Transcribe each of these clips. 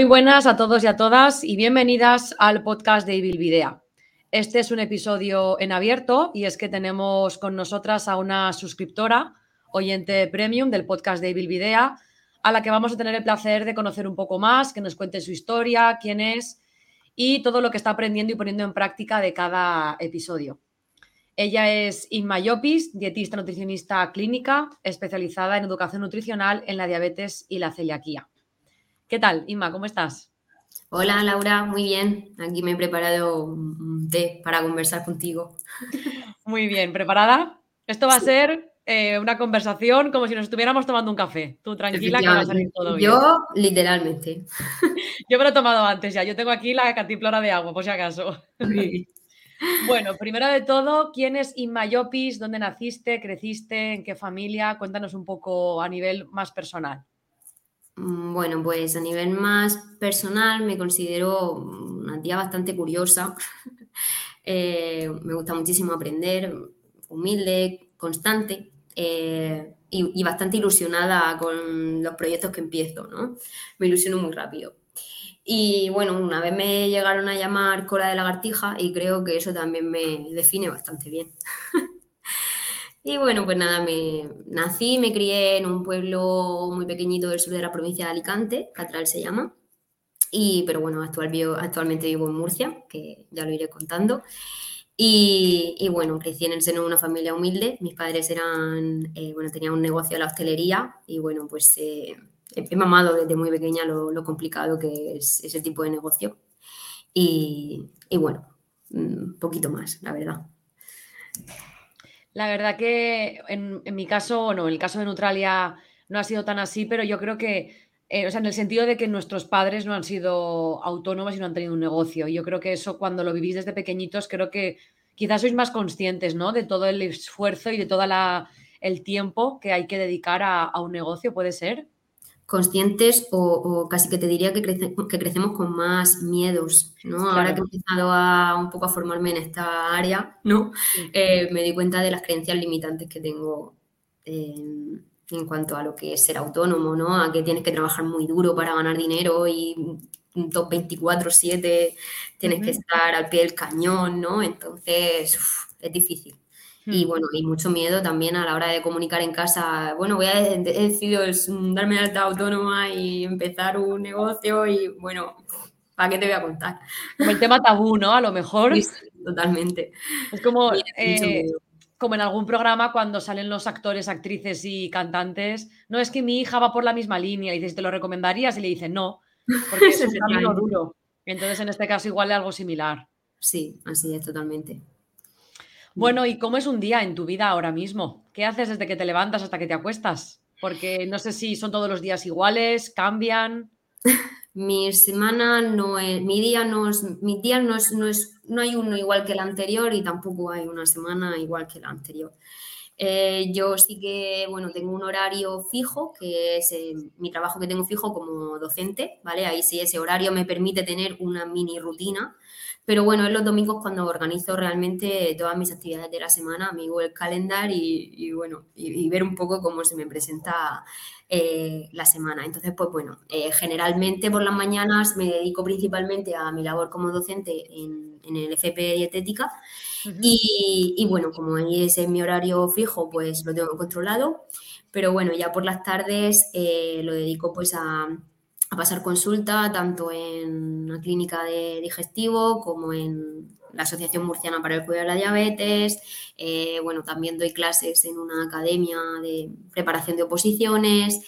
Muy buenas a todos y a todas y bienvenidas al podcast de Ibilvidea. Este es un episodio en abierto y es que tenemos con nosotras a una suscriptora, oyente premium del podcast de Ibilvidea, a la que vamos a tener el placer de conocer un poco más, que nos cuente su historia, quién es y todo lo que está aprendiendo y poniendo en práctica de cada episodio. Ella es Inma Llopis, dietista nutricionista clínica, especializada en educación nutricional en la diabetes y la celiaquía. ¿Qué tal, Inma? ¿Cómo estás? Hola, Laura, muy bien. Aquí me he preparado un té para conversar contigo. Muy bien, ¿preparada? Esto va a ser eh, una conversación como si nos estuviéramos tomando un café. Tú tranquila que va a salir todo bien. Yo, literalmente. Yo me lo he tomado antes ya. Yo tengo aquí la cantimplora de agua, por si acaso. Bueno, primero de todo, ¿quién es Inma Llopis? ¿Dónde naciste? ¿Creciste? ¿En qué familia? Cuéntanos un poco a nivel más personal. Mm, bueno, pues a nivel más personal me considero una tía bastante curiosa. Eh, me gusta muchísimo aprender, humilde, constante eh, y, bastante ilusionada con los proyectos que empiezo, ¿no? Me ilusiono muy rápido. Y bueno, una vez me llegaron a llamar cola de lagartija y creo que eso también me define bastante bien. Y bueno, pues nada, me nací, me crié en un pueblo muy pequeñito del sur de la provincia de Alicante, Catral se llama. Y, pero bueno, actual, actualmente vivo en Murcia, que ya lo iré contando. Y, bueno, crecí en el seno de una familia humilde. Mis padres eran, eh, bueno, tenían un negocio de la hostelería y bueno, pues eh, he mamado desde muy pequeña lo, complicado que es ese tipo de negocio. Y, y bueno, un poquito más, la verdad. La verdad que en, mi caso, no, en el caso de Neutralia no ha sido tan así, pero yo creo que, eh, o sea, en el sentido de que nuestros padres no han sido autónomos y no han tenido un negocio. Y yo creo que eso cuando lo vivís desde pequeñitos, creo que quizás sois más conscientes, ¿no? De todo el esfuerzo y de todo el tiempo que hay que dedicar a un negocio, ¿puede ser? Conscientes o, casi que te diría que, que crecemos con más miedos, ¿no? Ahora que he empezado a un poco a formarme en esta área, ¿no? Eh, me di cuenta de las creencias limitantes que tengo en cuanto a lo que es ser autónomo, ¿no? A que tienes que trabajar muy duro para ganar dinero y un top 24-7 tienes que estar al pie del cañón, ¿no? Entonces, es difícil. Y bueno, y mucho miedo también a la hora de comunicar en casa. Bueno, voy a he decidido darme de alta autónoma y empezar un negocio y bueno, ¿para qué te voy a contar? Como el tema tabú, ¿no? A lo mejor. totalmente. Es como, eh, como en algún programa cuando salen los actores, actrices y cantantes. No es que mi hija va por la misma línea y dices, ¿te lo recomendarías? Y le dicen, no, porque es un camino duro. Entonces, en este caso, igual es algo similar. Sí, así es, totalmente. Bueno, ¿y cómo es un día en tu vida ahora mismo? ¿Qué haces desde que te levantas hasta que te acuestas? Porque no sé si son todos los días iguales, cambian. mi semana no es, mi día no es, mi día no es, no es, no hay uno igual que el anterior y tampoco hay una semana igual que la anterior. Eh, yo sí que, bueno, tengo un horario fijo, que es eh, mi trabajo que tengo fijo como docente, ¿vale? Ahí sí ese horario me permite tener una mini rutina pero bueno, en los domingos cuando organizo realmente todas mis actividades de la semana, mi Google Calendar y, bueno, y, ver un poco cómo se me presenta eh, la semana. Entonces, pues bueno, eh, generalmente por las mañanas me dedico principalmente a mi labor como docente en, el FP Dietética. y, bueno, como ahí es mi horario fijo, pues lo tengo controlado. Pero bueno, ya por las tardes eh, lo dedico pues a, a pasar consulta tanto en la clínica de digestivo como en la Asociación Murciana para el Cuidado de la Diabetes. Eh, bueno, también doy clases en una academia de preparación de oposiciones.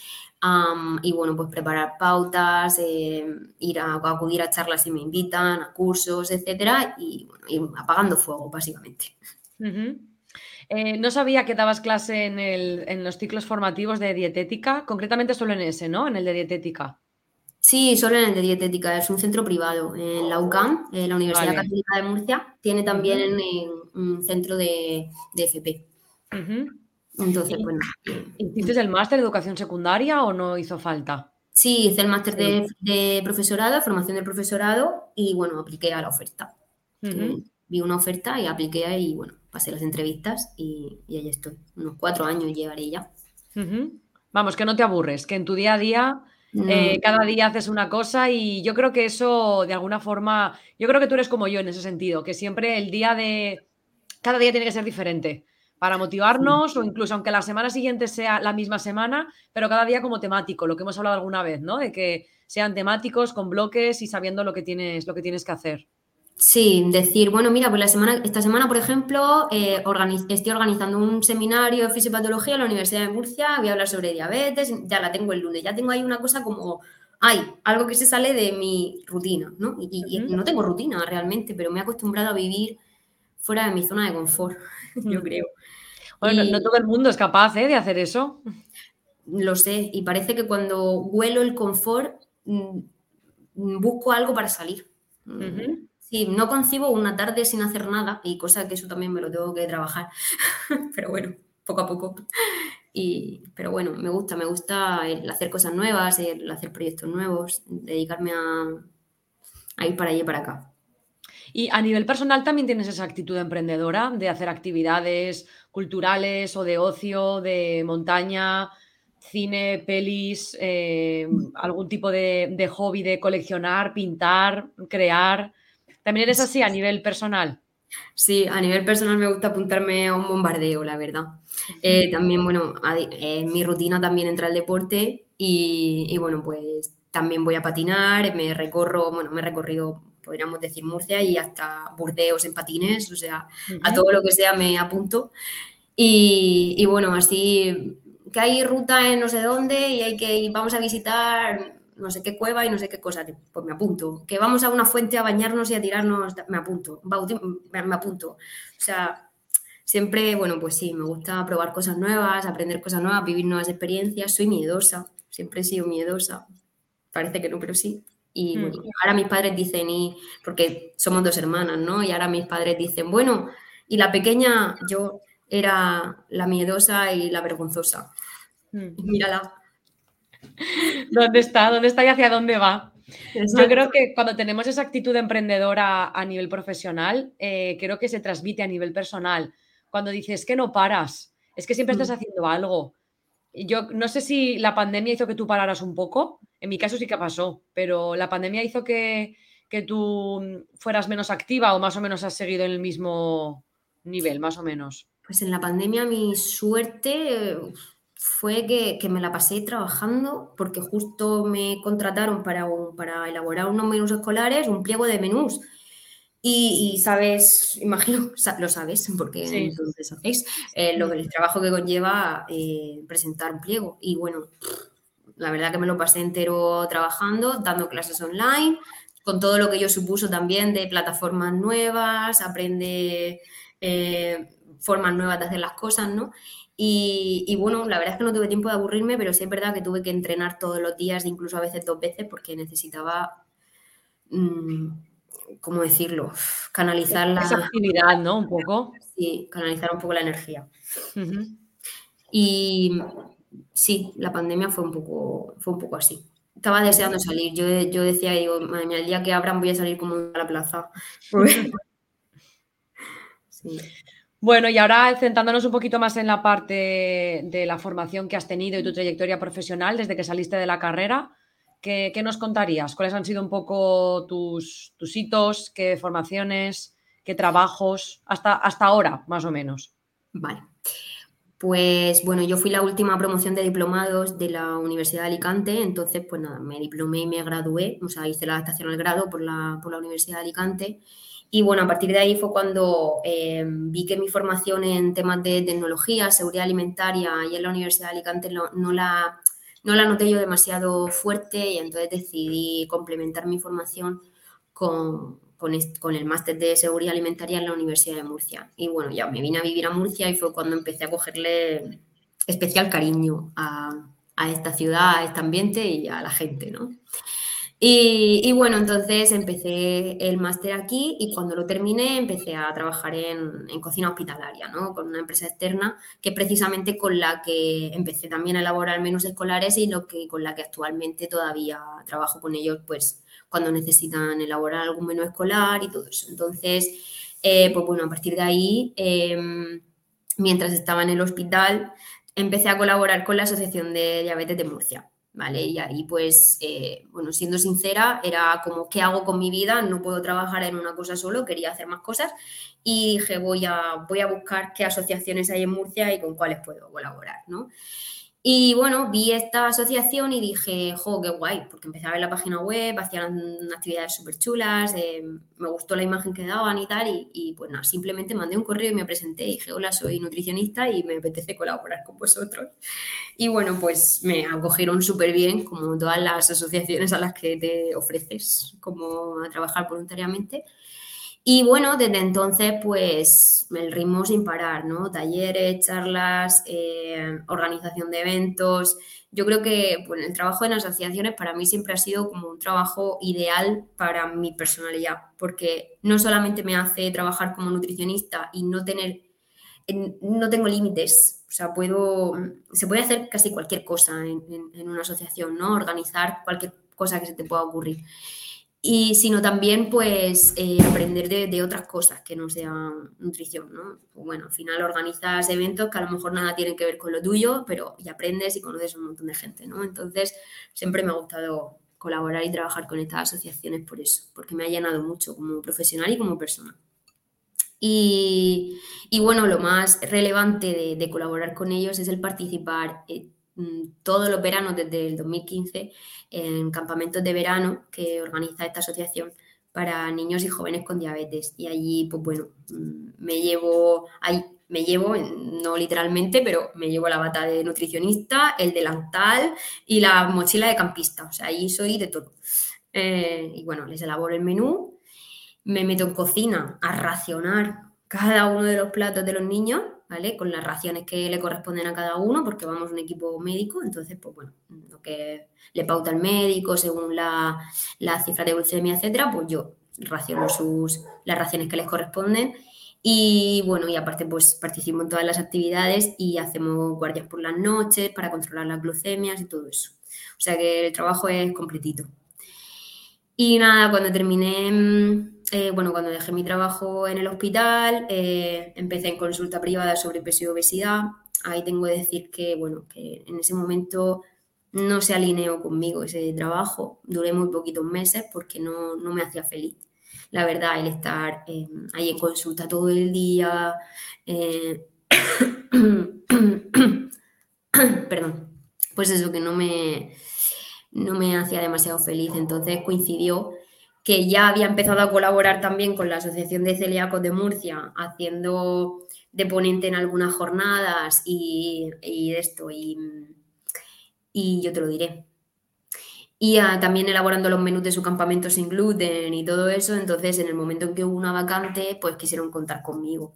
y bueno, pues preparar pautas, eh, ir a, acudir a charlas si me invitan, a cursos, etcétera, y bueno, apagando fuego, básicamente. Eh, no sabía que dabas clase en, en, los ciclos formativos de dietética, concretamente solo en ese, ¿no? En el de dietética. Sí, solo en el de dietética, es un centro privado. En la UCAM, en la Universidad Católica de Murcia, tiene también un centro de, FP. Entonces, bueno. ¿Hiciste el máster de educación secundaria o no hizo falta? Sí, hice el máster de, profesorado, formación de profesorado, y bueno, apliqué a la oferta. Vi una oferta y apliqué y bueno, pasé las entrevistas y, y ahí estoy. Unos cuatro años llevaré ya. Vamos, que no te aburres, que en tu día a día Eh, cada día haces una cosa y yo creo que eso, de alguna forma, yo creo que tú eres como yo en ese sentido, que siempre el día de... Cada día tiene que ser diferente para motivarnos o incluso aunque la semana siguiente sea la misma semana, pero cada día como temático, lo que hemos hablado alguna vez, ¿no? De que sean temáticos, con bloques y sabiendo lo que tienes, lo que tienes que hacer. Sí, decir, bueno, mira, pues la semana, esta semana, por ejemplo, eh, estoy organizando un seminario de fisiopatología en la Universidad de Murcia, voy a hablar sobre diabetes, ya la tengo el lunes, ya tengo ahí una cosa como, hay algo que se sale de mi rutina, ¿no? Y, no tengo rutina realmente, pero me he acostumbrado a vivir fuera de mi zona de confort, yo creo. Bueno, no, todo el mundo es capaz ¿eh? de hacer eso. Lo sé, y parece que cuando huelo el confort, mm, busco algo para salir. Sí, no concibo una tarde sin hacer nada y cosa que eso también me lo tengo que trabajar. pero bueno, poco a poco. Y, pero bueno, me gusta, me gusta el hacer cosas nuevas, el hacer proyectos nuevos, dedicarme a, ir para allí y para acá. Y a nivel personal también tienes esa actitud emprendedora de hacer actividades culturales o de ocio, de montaña, cine, pelis, eh, algún tipo de, de, hobby de coleccionar, pintar, crear. ¿También eres así a nivel personal? Sí, a nivel personal me gusta apuntarme a un bombardeo, la verdad. Eh, también, bueno, en mi rutina también entra el deporte y, bueno, pues también voy a patinar, me recorro, bueno, me he recorrido, podríamos decir, Murcia y hasta Burdeos en patines, o sea, a todo lo que sea me apunto. Y, y, bueno, así que hay ruta en no sé dónde y hay que ir, vamos a visitar no sé qué cueva y no sé qué cosa, pues me apunto. Que vamos a una fuente a bañarnos y a tirarnos, me apunto. Me apunto. O sea, siempre, bueno, pues sí, me gusta probar cosas nuevas, aprender cosas nuevas, vivir nuevas experiencias. Soy miedosa, siempre he sido miedosa. Parece que no, pero sí. Y mm. ahora mis padres dicen, y porque somos dos hermanas, ¿no? Y ahora mis padres dicen, bueno, y la pequeña, yo era la miedosa y la vergonzosa. Mm. Mírala. ¿Dónde está? ¿Dónde está y hacia dónde va? Yo creo que cuando tenemos esa actitud emprendedora a nivel profesional, eh, creo que se transmite a nivel personal. Cuando dices que no paras, es que siempre estás mm. haciendo algo. Yo no sé si la pandemia hizo que tú pararas un poco, en mi caso sí que pasó, pero la pandemia hizo que, que tú fueras menos activa o más o menos has seguido en el mismo nivel, más o menos. Pues en la pandemia mi suerte fue que, me la pasé trabajando porque justo me contrataron para, para elaborar unos menús escolares, un pliego de menús. Y, sabes, imagino, lo sabes, porque entonces sabéis eh, lo, el trabajo que conlleva eh, presentar un pliego. Y bueno, la verdad que me lo pasé entero trabajando, dando clases online, con todo lo que yo supuso también de plataformas nuevas, aprende eh, formas nuevas de hacer las cosas, ¿no? Y, bueno, la verdad es que no tuve tiempo de aburrirme, pero sí es verdad que tuve que entrenar todos los días, incluso a veces dos veces, porque necesitaba, mm, ¿cómo decirlo? Canalizar la... Esa actividad, ¿no? Un poco. Sí, canalizar un poco la energía. Y sí, la pandemia fue un poco, fue un poco así. Estaba deseando salir. Yo, yo decía, digo, madre mía, el día que abran voy a salir como a la plaza. sí. Bueno, y ahora centrándonos un poquito más en la parte de la formación que has tenido y tu trayectoria profesional desde que saliste de la carrera, ¿qué, nos contarías? ¿Cuáles han sido un poco tus, tus, hitos? ¿Qué formaciones? ¿Qué trabajos? Hasta, hasta ahora, más o menos. Vale. Pues bueno, yo fui la última promoción de diplomados de la Universidad de Alicante, entonces pues nada, me diplomé y me gradué, o sea, hice la adaptación al grado por la, por la Universidad de Alicante y bueno, a partir de ahí fue cuando eh, vi que mi formación en temas de tecnología, seguridad alimentaria y en la Universidad de Alicante no, la, no la noté yo demasiado fuerte y entonces decidí complementar mi formación con, con, el máster de seguridad alimentaria en la Universidad de Murcia. Y bueno, ya me vine a vivir a Murcia y fue cuando empecé a cogerle especial cariño a, a esta ciudad, a este ambiente y a la gente, ¿no? Y, bueno, entonces empecé el máster aquí y cuando lo terminé empecé a trabajar en, cocina hospitalaria, ¿no? Con una empresa externa que precisamente con la que empecé también a elaborar menús escolares y lo que, con la que actualmente todavía trabajo con ellos, pues cuando necesitan elaborar algún menú escolar y todo eso. Entonces, eh, pues bueno, a partir de ahí, em, mientras estaba en el hospital, empecé a colaborar con la Asociación de Diabetes de Murcia ¿vale? Y ahí, pues, eh, bueno, siendo sincera, era como, ¿qué hago con mi vida? No puedo trabajar en una cosa solo, quería hacer más cosas y dije, voy a, voy a buscar qué asociaciones hay en Murcia y con cuáles puedo colaborar, ¿no? Y bueno, vi esta asociación y dije, jo, qué guay, porque empecé a ver la página web, hacían actividades súper chulas, eh, me gustó la imagen que daban y tal, y, y, pues nada, simplemente mandé un correo y me presenté y dije, hola, soy nutricionista y me apetece colaborar con vosotros. Y bueno, pues me acogieron súper bien, como todas las asociaciones a las que te ofreces como a trabajar voluntariamente. Y bueno, desde entonces, pues el ritmo sin parar, ¿no? Talleres, charlas, eh, organización de eventos. Yo creo que pues, el trabajo en asociaciones para mí siempre ha sido como un trabajo ideal para mi personalidad, porque no solamente me hace trabajar como nutricionista y no tener, no tengo límites, o sea, puedo, se puede hacer casi cualquier cosa en, en una asociación, ¿no? Organizar cualquier cosa que se te pueda ocurrir y sino también pues eh, aprender de, otras cosas que no sean nutrición, ¿no? Bueno, al final organizas eventos que a lo mejor nada tienen que ver con lo tuyo, pero y aprendes y conoces un montón de gente, ¿no? Entonces siempre me ha gustado colaborar y trabajar con estas asociaciones por eso, porque me ha llenado mucho como profesional y como persona. Y, y bueno, lo más relevante de, colaborar con ellos es el participar Mm, todos los veranos desde el 2015 en campamentos de verano que organiza esta asociación para niños y jóvenes con diabetes. Y allí, pues bueno, mm, me llevo, ahí, me llevo, no literalmente, pero me llevo la bata de nutricionista, el delantal y la mochila de campista. O sea, ahí soy de todo. Eh, y bueno, les elaboro el menú, me meto en cocina a racionar cada uno de los platos de los niños con las raciones que le corresponden a cada uno, porque vamos un equipo médico, entonces, pues bueno, lo que le pauta el médico según la, la cifra de glucemia, etcétera, pues yo raciono sus, las raciones que les corresponden. Y bueno, y aparte pues participo en todas las actividades y hacemos guardias por las noches para controlar las glucemias y todo eso. O sea que el trabajo es completito. Y nada, cuando terminé mm, eh, bueno, cuando dejé mi trabajo en el hospital, eh, empecé en consulta privada sobre peso y obesidad. Ahí tengo que decir que, bueno, que en ese momento no se alineó conmigo ese trabajo. Duré muy poquitos meses porque no, me hacía feliz. La verdad, el estar eh, ahí en consulta todo el día. perdón. Pues eso que no me, no me hacía demasiado feliz. Entonces coincidió que ya había empezado a colaborar también con la Asociación de Celíacos de Murcia, haciendo de ponente en algunas jornadas y, esto, y, yo te lo diré. Y también elaborando los menús de su campamento sin gluten y todo eso, entonces en el momento en que hubo una vacante, pues quisieron contar conmigo.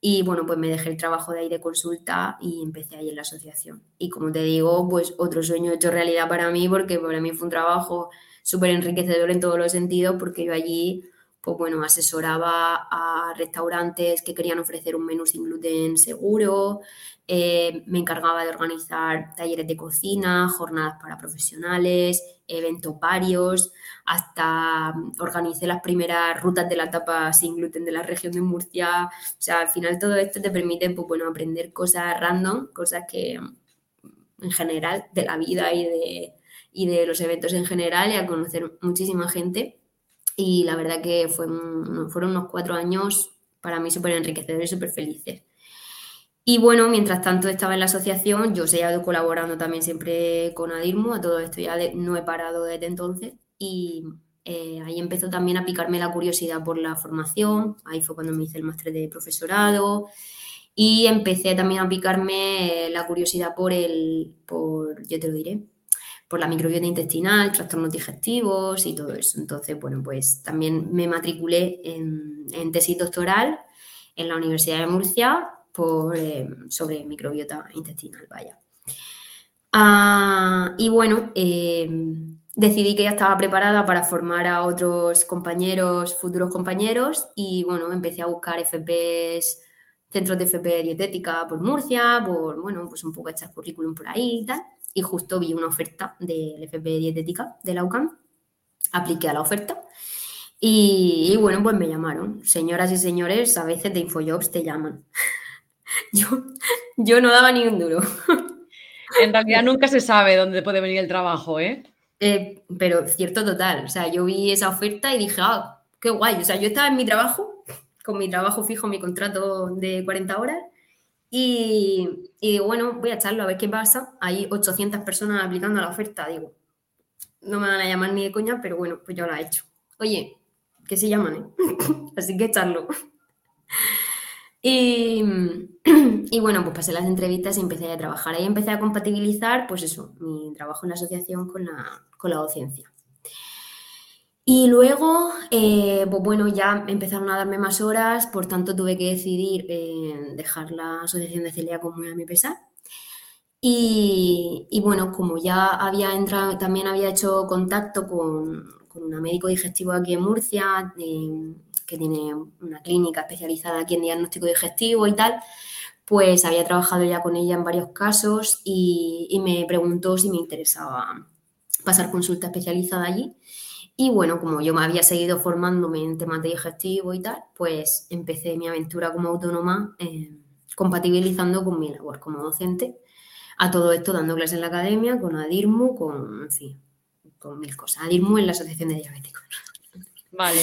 Y bueno, pues me dejé el trabajo de ahí de consulta y empecé ahí en la asociación. Y como te digo, pues otro sueño hecho realidad para mí, porque para mí fue un trabajo súper enriquecedor en todos los sentidos porque yo allí, pues bueno, asesoraba a restaurantes que querían ofrecer un menú sin gluten seguro, eh, me encargaba de organizar talleres de cocina, jornadas para profesionales, eventos varios, hasta organicé las primeras rutas de la tapa sin gluten de la región de Murcia. O sea, al final todo esto te permite, pues bueno, aprender cosas random, cosas que en general de la vida y de, y de los eventos en general y a conocer muchísima gente. Y la verdad que fueron, fueron unos cuatro años para mí súper enriquecedores y súper felices. Y bueno, mientras tanto estaba en la asociación, yo he ido colaborando también siempre con Adirmo, a todo esto ya no he parado desde entonces. Y eh, ahí empezó también a picarme la curiosidad por la formación, ahí fue cuando me hice el máster de profesorado y empecé también a picarme la curiosidad por el, por, yo te lo diré, por la microbiota intestinal, trastornos digestivos y todo eso. Entonces, bueno, pues también me matriculé en, tesis doctoral en la Universidad de Murcia por, eh, sobre microbiota intestinal, vaya. Ah, y bueno, eh, decidí que ya estaba preparada para formar a otros compañeros, futuros compañeros, y bueno, empecé a buscar FPs, centros de FP dietética por Murcia, por, bueno, pues un poco echar currículum por ahí y tal y justo vi una oferta del FP Dietética de la UCAM, apliqué a la oferta y, bueno, pues me llamaron. Señoras y señores, a veces de Infojobs te llaman. yo, yo no daba ni un duro. En realidad nunca se sabe dónde puede venir el trabajo, ¿eh? ¿eh? pero cierto total. O sea, yo vi esa oferta y dije, ah, qué guay. O sea, yo estaba en mi trabajo, con mi trabajo fijo, mi contrato de 40 horas, y, digo, bueno, voy a echarlo a ver qué pasa. Hay 800 personas aplicando la oferta. Digo, no me van a llamar ni de coña, pero bueno, pues yo la he hecho. Oye, que se llaman, ¿eh? Así que echarlo. Y, y, bueno, pues pasé las entrevistas y empecé a trabajar. Ahí empecé a compatibilizar, pues eso, mi trabajo en la asociación con la, con la docencia. Y luego, eh, bueno, ya empezaron a darme más horas, por tanto tuve que decidir eh, dejar la asociación de celíacos muy a mi pesar. Y, y, bueno, como ya había entrado, también había hecho contacto con, con una médico digestivo aquí en Murcia, que tiene una clínica especializada aquí en diagnóstico digestivo y tal, pues había trabajado ya con ella en varios casos y, y me preguntó si me interesaba pasar consulta especializada allí. Y bueno, como yo me había seguido formándome en temas de digestivo y tal, pues empecé mi aventura como autónoma eh, compatibilizando con mi labor como docente. A todo esto dando clases en la academia, con ADIRMU, con, en fin, con mil cosas. ADIRMU en la Asociación de Diabéticos. Vale.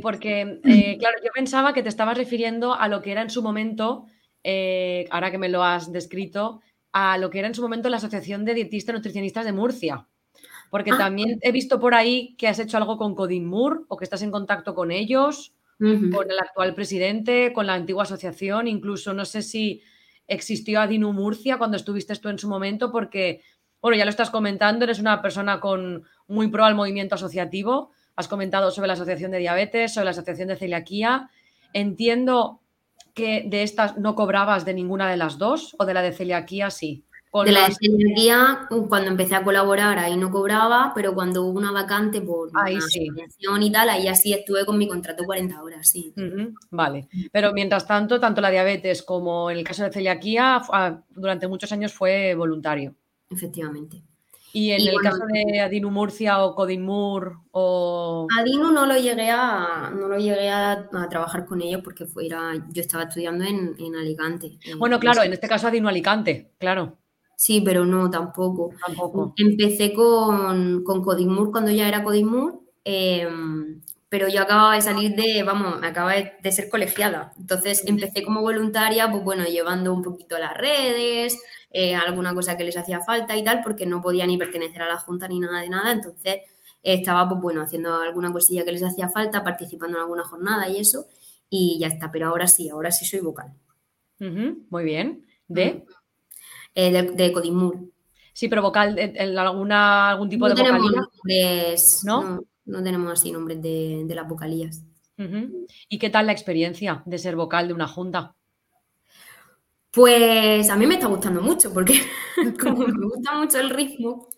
porque, eh, claro, yo pensaba que te estabas refiriendo a lo que era en su momento, eh, ahora que me lo has descrito, a lo que era en su momento la Asociación de Dietistas y Nutricionistas de Murcia. Porque ah. también he visto por ahí que has hecho algo con Codinmur o que estás en contacto con ellos, con el actual presidente, con la antigua asociación, incluso no sé si existió Adinu Murcia cuando estuviste tú en su momento, porque, bueno, ya lo estás comentando, eres una persona con muy pro al movimiento asociativo, has comentado sobre la asociación de diabetes, sobre la asociación de celiaquía. Entiendo que de estas no cobrabas de ninguna de las dos o de la de celiaquía sí de la celiaquía, cuando empecé a colaborar, ahí no cobraba, pero cuando hubo una vacante por ahí una y tal, ahí así estuve con mi contrato 40 horas, sí. Vale, pero mientras tanto, tanto la diabetes como en el caso de celiaquía, ah, durante muchos años fue voluntario. Efectivamente. Y en el caso de Adinu Murcia o Codinmur o... Adinu no lo llegué a, no lo llegué a, trabajar con ellos porque fuera, yo estaba estudiando en, en Alicante. Bueno, claro, en este caso Adinu Alicante, claro. Sí, pero no, tampoco. Tampoco. Empecé con, con Codimur cuando ya era Codimur, em, pero yo acababa de salir de, vamos, acababa de, ser colegiada. Entonces empecé como voluntaria, pues bueno, llevando un poquito las redes, eh, alguna cosa que les hacía falta y tal, porque no podía ni pertenecer a la junta ni nada de nada. Entonces estaba, pues bueno, haciendo alguna cosilla que les hacía falta, participando en alguna jornada y eso, y ya está. Pero ahora sí, ahora sí soy vocal. muy bien. ¿De? Eh, de, de, Codimur. Sí, pero vocal, alguna, algún tipo de vocalía. ¿No? ¿no? Tenemos así nombres de, las vocalías. ¿Y qué tal la experiencia de ser vocal de una junta? Pues a mí me está gustando mucho, porque como me gusta mucho el ritmo,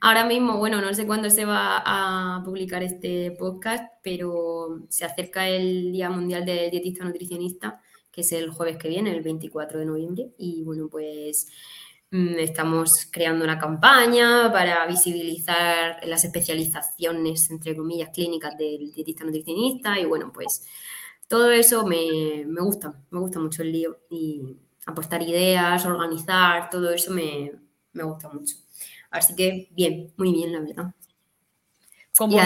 ahora mismo, bueno, no sé cuándo se va a publicar este podcast, pero se acerca el Día Mundial del Dietista Nutricionista que es el jueves que viene, el 24 de noviembre. Y bueno, pues estamos creando una campaña para visibilizar las especializaciones, entre comillas, clínicas del dietista nutricionista. Y bueno, pues todo eso me, gusta, me gusta mucho el lío. Y apostar ideas, organizar, todo eso me, gusta mucho. Así que bien, muy bien, la verdad. Como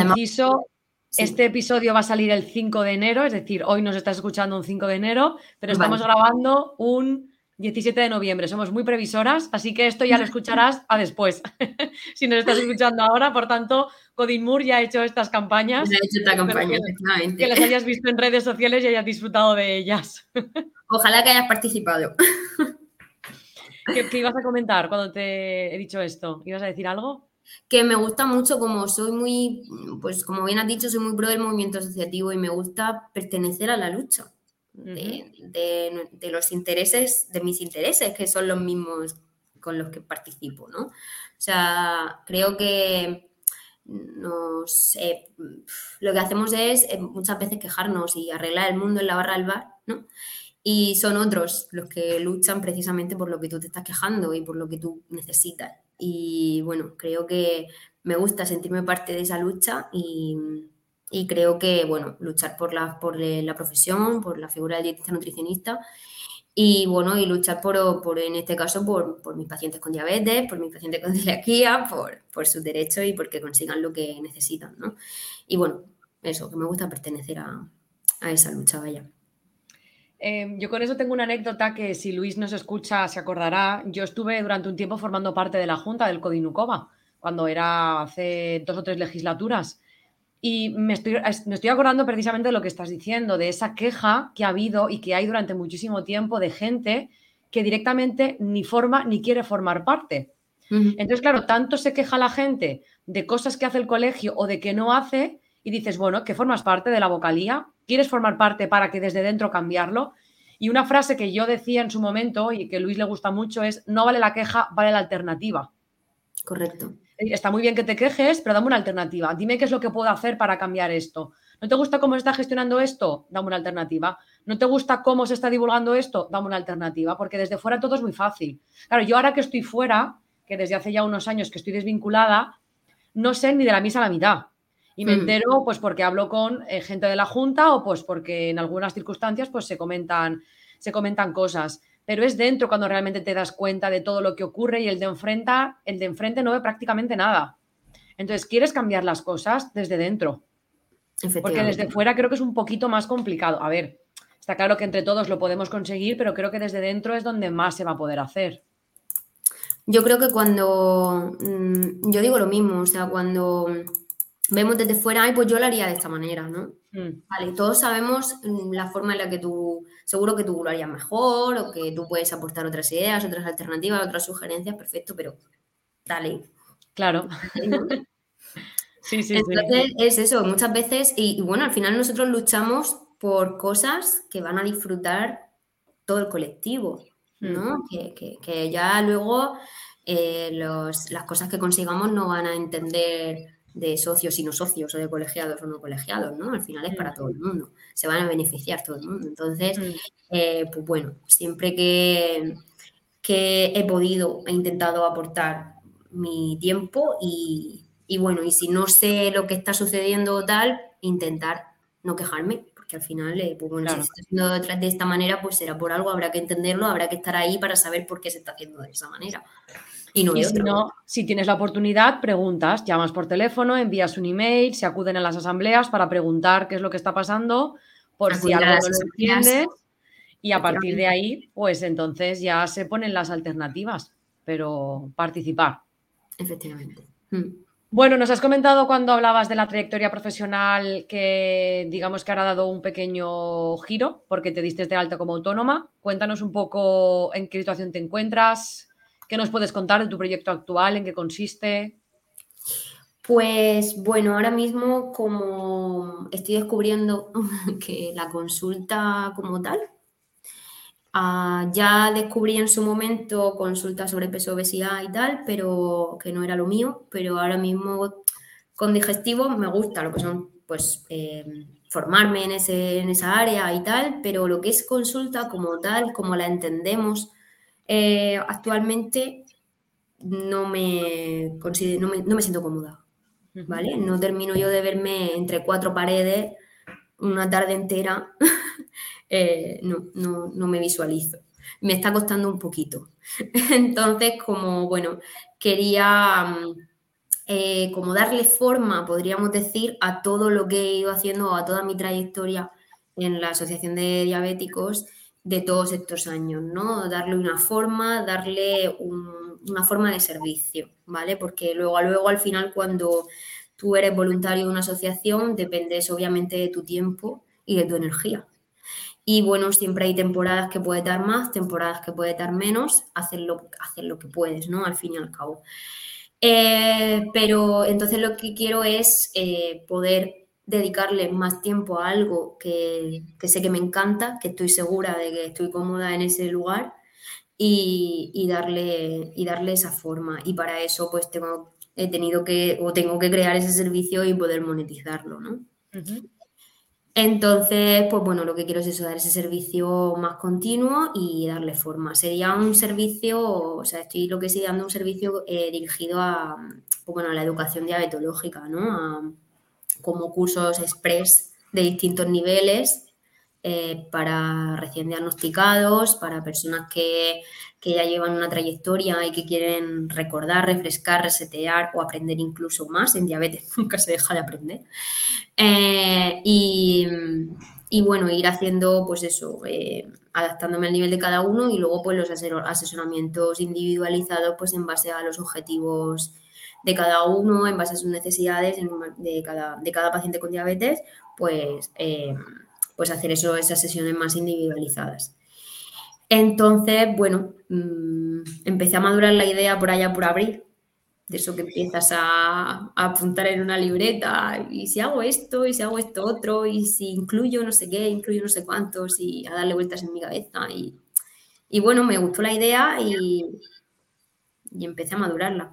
este episodio va a salir el 5 de enero, es decir, hoy nos estás escuchando un 5 de enero, pero estamos grabando un 17 de noviembre. Somos muy previsoras, así que esto ya lo escucharás a después. si nos estás escuchando ahora, por tanto, Codinmur ya ha hecho estas campañas. Ya ha hecho esta campaña, que, que las hayas visto en redes sociales y hayas disfrutado de ellas. Ojalá que hayas participado. ¿Qué, ¿Qué ibas a comentar cuando te he dicho esto? ¿Ibas a decir algo? que me gusta mucho, como soy muy, pues como bien has dicho, soy muy pro del movimiento asociativo y me gusta pertenecer a la lucha de, los intereses, de mis intereses, que son los mismos con los que participo, ¿no? O sea, creo que nos, lo que hacemos es eh, muchas veces quejarnos y arreglar el mundo en la barra del bar, ¿no? Y son otros los que luchan precisamente por lo que tú te estás quejando y por lo que tú necesitas. Y bueno, creo que me gusta sentirme parte de esa lucha y, creo que, bueno, luchar por la, por la profesión, por la figura del dietista nutricionista y bueno, y luchar por, por en este caso, por, por, mis pacientes con diabetes, por mis pacientes con celiaquía, por, por sus derechos y porque consigan lo que necesitan, ¿no? Y bueno, eso, que me gusta pertenecer a, a esa lucha, vaya. Em, yo con eso tengo una anécdota que si Luis nos escucha se acordará. Yo estuve durante un tiempo formando parte de la Junta del Codinucova, cuando era hace dos o tres legislaturas. Y me estoy, me estoy acordando precisamente de lo que estás diciendo, de esa queja que ha habido y que hay durante muchísimo tiempo de gente que directamente ni forma ni quiere formar parte. Entonces, claro, tanto se queja la gente de cosas que hace el colegio o de que no hace, y dices, bueno, que formas parte de la vocalía, quieres formar parte para que desde dentro cambiarlo. Y una frase que yo decía en su momento y que a Luis le gusta mucho es, no vale la queja, vale la alternativa. Correcto. Está muy bien que te quejes, pero dame una alternativa. Dime qué es lo que puedo hacer para cambiar esto. ¿No te gusta cómo se está gestionando esto? Dame una alternativa. ¿No te gusta cómo se está divulgando esto? Dame una alternativa, porque desde fuera todo es muy fácil. Claro, yo ahora que estoy fuera, que desde hace ya unos años que estoy desvinculada, no sé ni de la misa a la mitad. Y me mm. entero pues porque hablo con eh, gente de la Junta o pues porque en algunas circunstancias pues se comentan, se comentan cosas pero es dentro cuando realmente te das cuenta de todo lo que ocurre y el de enfrente, el de enfrente no ve prácticamente nada. Entonces, quieres cambiar las cosas desde dentro. Porque desde fuera creo que es un poquito más complicado. A ver, está claro que entre todos lo podemos conseguir, pero creo que desde dentro es donde más se va a poder hacer. Yo creo que cuando, mm, yo digo lo mismo, o sea, cuando vemos desde fuera, ay, pues yo lo haría de esta manera, ¿no? Mm. Vale, todos sabemos mm, la forma en la que tú, seguro que tú lo harías mejor o que tú puedes aportar otras ideas, otras alternativas, otras sugerencias, perfecto, pero dale. Claro. sí, sí, Entonces es eso, muchas veces, y, bueno, al final nosotros luchamos por cosas que van a disfrutar todo el colectivo, ¿no? Mm. Que, ya luego eh, las cosas que consigamos no van a entender de socios y no socios o de colegiados o no colegiados, ¿no? Al final es para todo el mundo, se van a beneficiar todo el mundo. Entonces, eh, pues bueno, siempre que, que he podido, he intentado aportar mi tiempo y, bueno, y si no sé lo que está sucediendo tal, intentar no quejarme, porque al final, eh, pues bueno, si se está haciendo de esta manera, pues será por algo, habrá que entenderlo, habrá que estar ahí para saber por qué se está haciendo de esa manera. Y, si no, si tienes la oportunidad, preguntas, llamas por teléfono, envías un email, se acuden a las asambleas para preguntar qué es lo que está pasando, por si algo no lo entiendes. Y a partir de ahí, pues entonces ya se ponen las alternativas, pero participar. Efectivamente. Hmm. Bueno, nos has comentado cuando hablabas de la trayectoria profesional que digamos que ahora ha dado un pequeño giro porque te diste de alta como autónoma. Cuéntanos un poco en qué situación te encuentras, ¿Qué nos puedes contar de tu proyecto actual? ¿En qué consiste? Pues bueno, ahora mismo como estoy descubriendo que la consulta como tal, ah, ya descubrí en su momento consulta sobre peso, obesidad y tal, pero que no era lo mío, pero ahora mismo con digestivo me gusta lo que son, pues, eh, formarme en, ese, en esa área y tal, pero lo que es consulta como tal, como la entendemos, eh, actualmente no me, considero, no, me, siento cómoda, ¿vale? No termino yo de verme entre cuatro paredes una tarde entera, eh, no, no, me visualizo. Me está costando un poquito. Entonces, como, bueno, quería mm, eh, como darle forma, podríamos decir, a todo lo que he ido haciendo, a toda mi trayectoria en la Asociación de Diabéticos de todos estos años, ¿no? Darle una forma, darle una forma de servicio, ¿vale? Porque luego, luego al final cuando tú eres voluntario de una asociación, dependes obviamente de tu tiempo y de tu energía. Y bueno, siempre hay temporadas que puedes dar más, temporadas que puedes dar menos, hacer lo, hacer lo que puedes, ¿no? Al fin y al cabo. Eh, pero entonces lo que quiero es eh, poder dedicarle más tiempo a algo que, sé que me encanta, que estoy segura de que estoy cómoda en ese lugar y, darle, y darle esa forma. Y para eso pues tengo, he tenido que o tengo que crear ese servicio y poder monetizarlo, ¿no? Entonces, pues bueno, lo que quiero es eso, dar ese servicio más continuo y darle forma. Sería un servicio, o sea, estoy lo que estoy dando un servicio eh, dirigido a, pues bueno, a la educación diabetológica, ¿no? Como cursos express de distintos niveles eh, para recién diagnosticados, para personas que, ya llevan una trayectoria y que quieren recordar, refrescar, resetear o aprender incluso más. En diabetes nunca se deja de aprender. Eh, y, bueno, ir haciendo pues eso, eh, adaptándome al nivel de cada uno y luego pues los asesoramientos individualizados pues en base a los objetivos de cada uno, en base a sus necesidades de cada, de cada paciente con diabetes, pues pues hacer eso, esas sesiones más individualizadas. Entonces, bueno, mm, empecé a madurar la idea por allá por abril, de eso que empiezas a, apuntar en una libreta, y si hago esto, y si hago esto otro, y si incluyo no sé qué, incluyo no sé cuántos, y a darle vueltas en mi cabeza. Y, bueno, me gustó la idea y, y empecé a madurarla.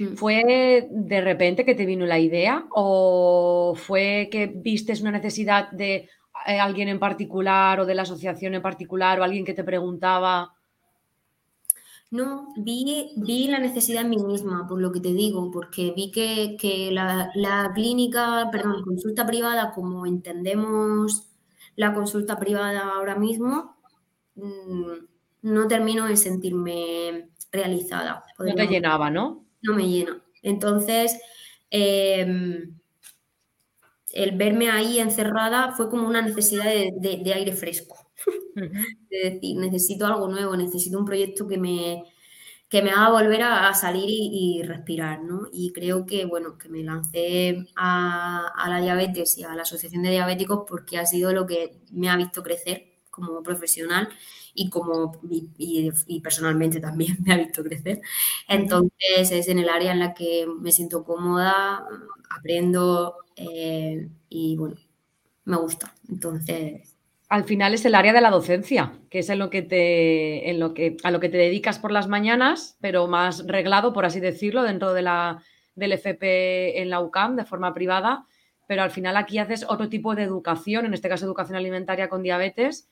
Mm. ¿Fue de repente que te vino la idea o fue que vistes una necesidad de eh, alguien en particular o de la asociación en particular o alguien que te preguntaba? No, vi, vi la necesidad en mí misma, por lo que te digo, porque vi que, la, clínica, perdón, consulta privada, como entendemos la consulta privada ahora mismo, mm, no termino de sentirme realizada. No te llenaba, ¿no? No me llena. Entonces, em, el verme ahí encerrada fue como una necesidad de, aire fresco. de decir, necesito algo nuevo, necesito un proyecto que me, que me haga volver a, salir y, respirar, ¿no? Y creo que, bueno, que me lancé a, a, la diabetes y a la Asociación de Diabéticos porque ha sido lo que me ha visto crecer como profesional y como y, personalmente también me ha visto crecer. Entonces es en el área en la que me siento cómoda, aprendo eh, y bueno, me gusta. Entonces al final es el área de la docencia, que es en lo que te, en lo que, a lo que te dedicas por las mañanas, pero más reglado, por así decirlo, dentro de la, del FP en la UCAM de forma privada. Pero al final aquí haces otro tipo de educación, en este caso educación alimentaria con diabetes,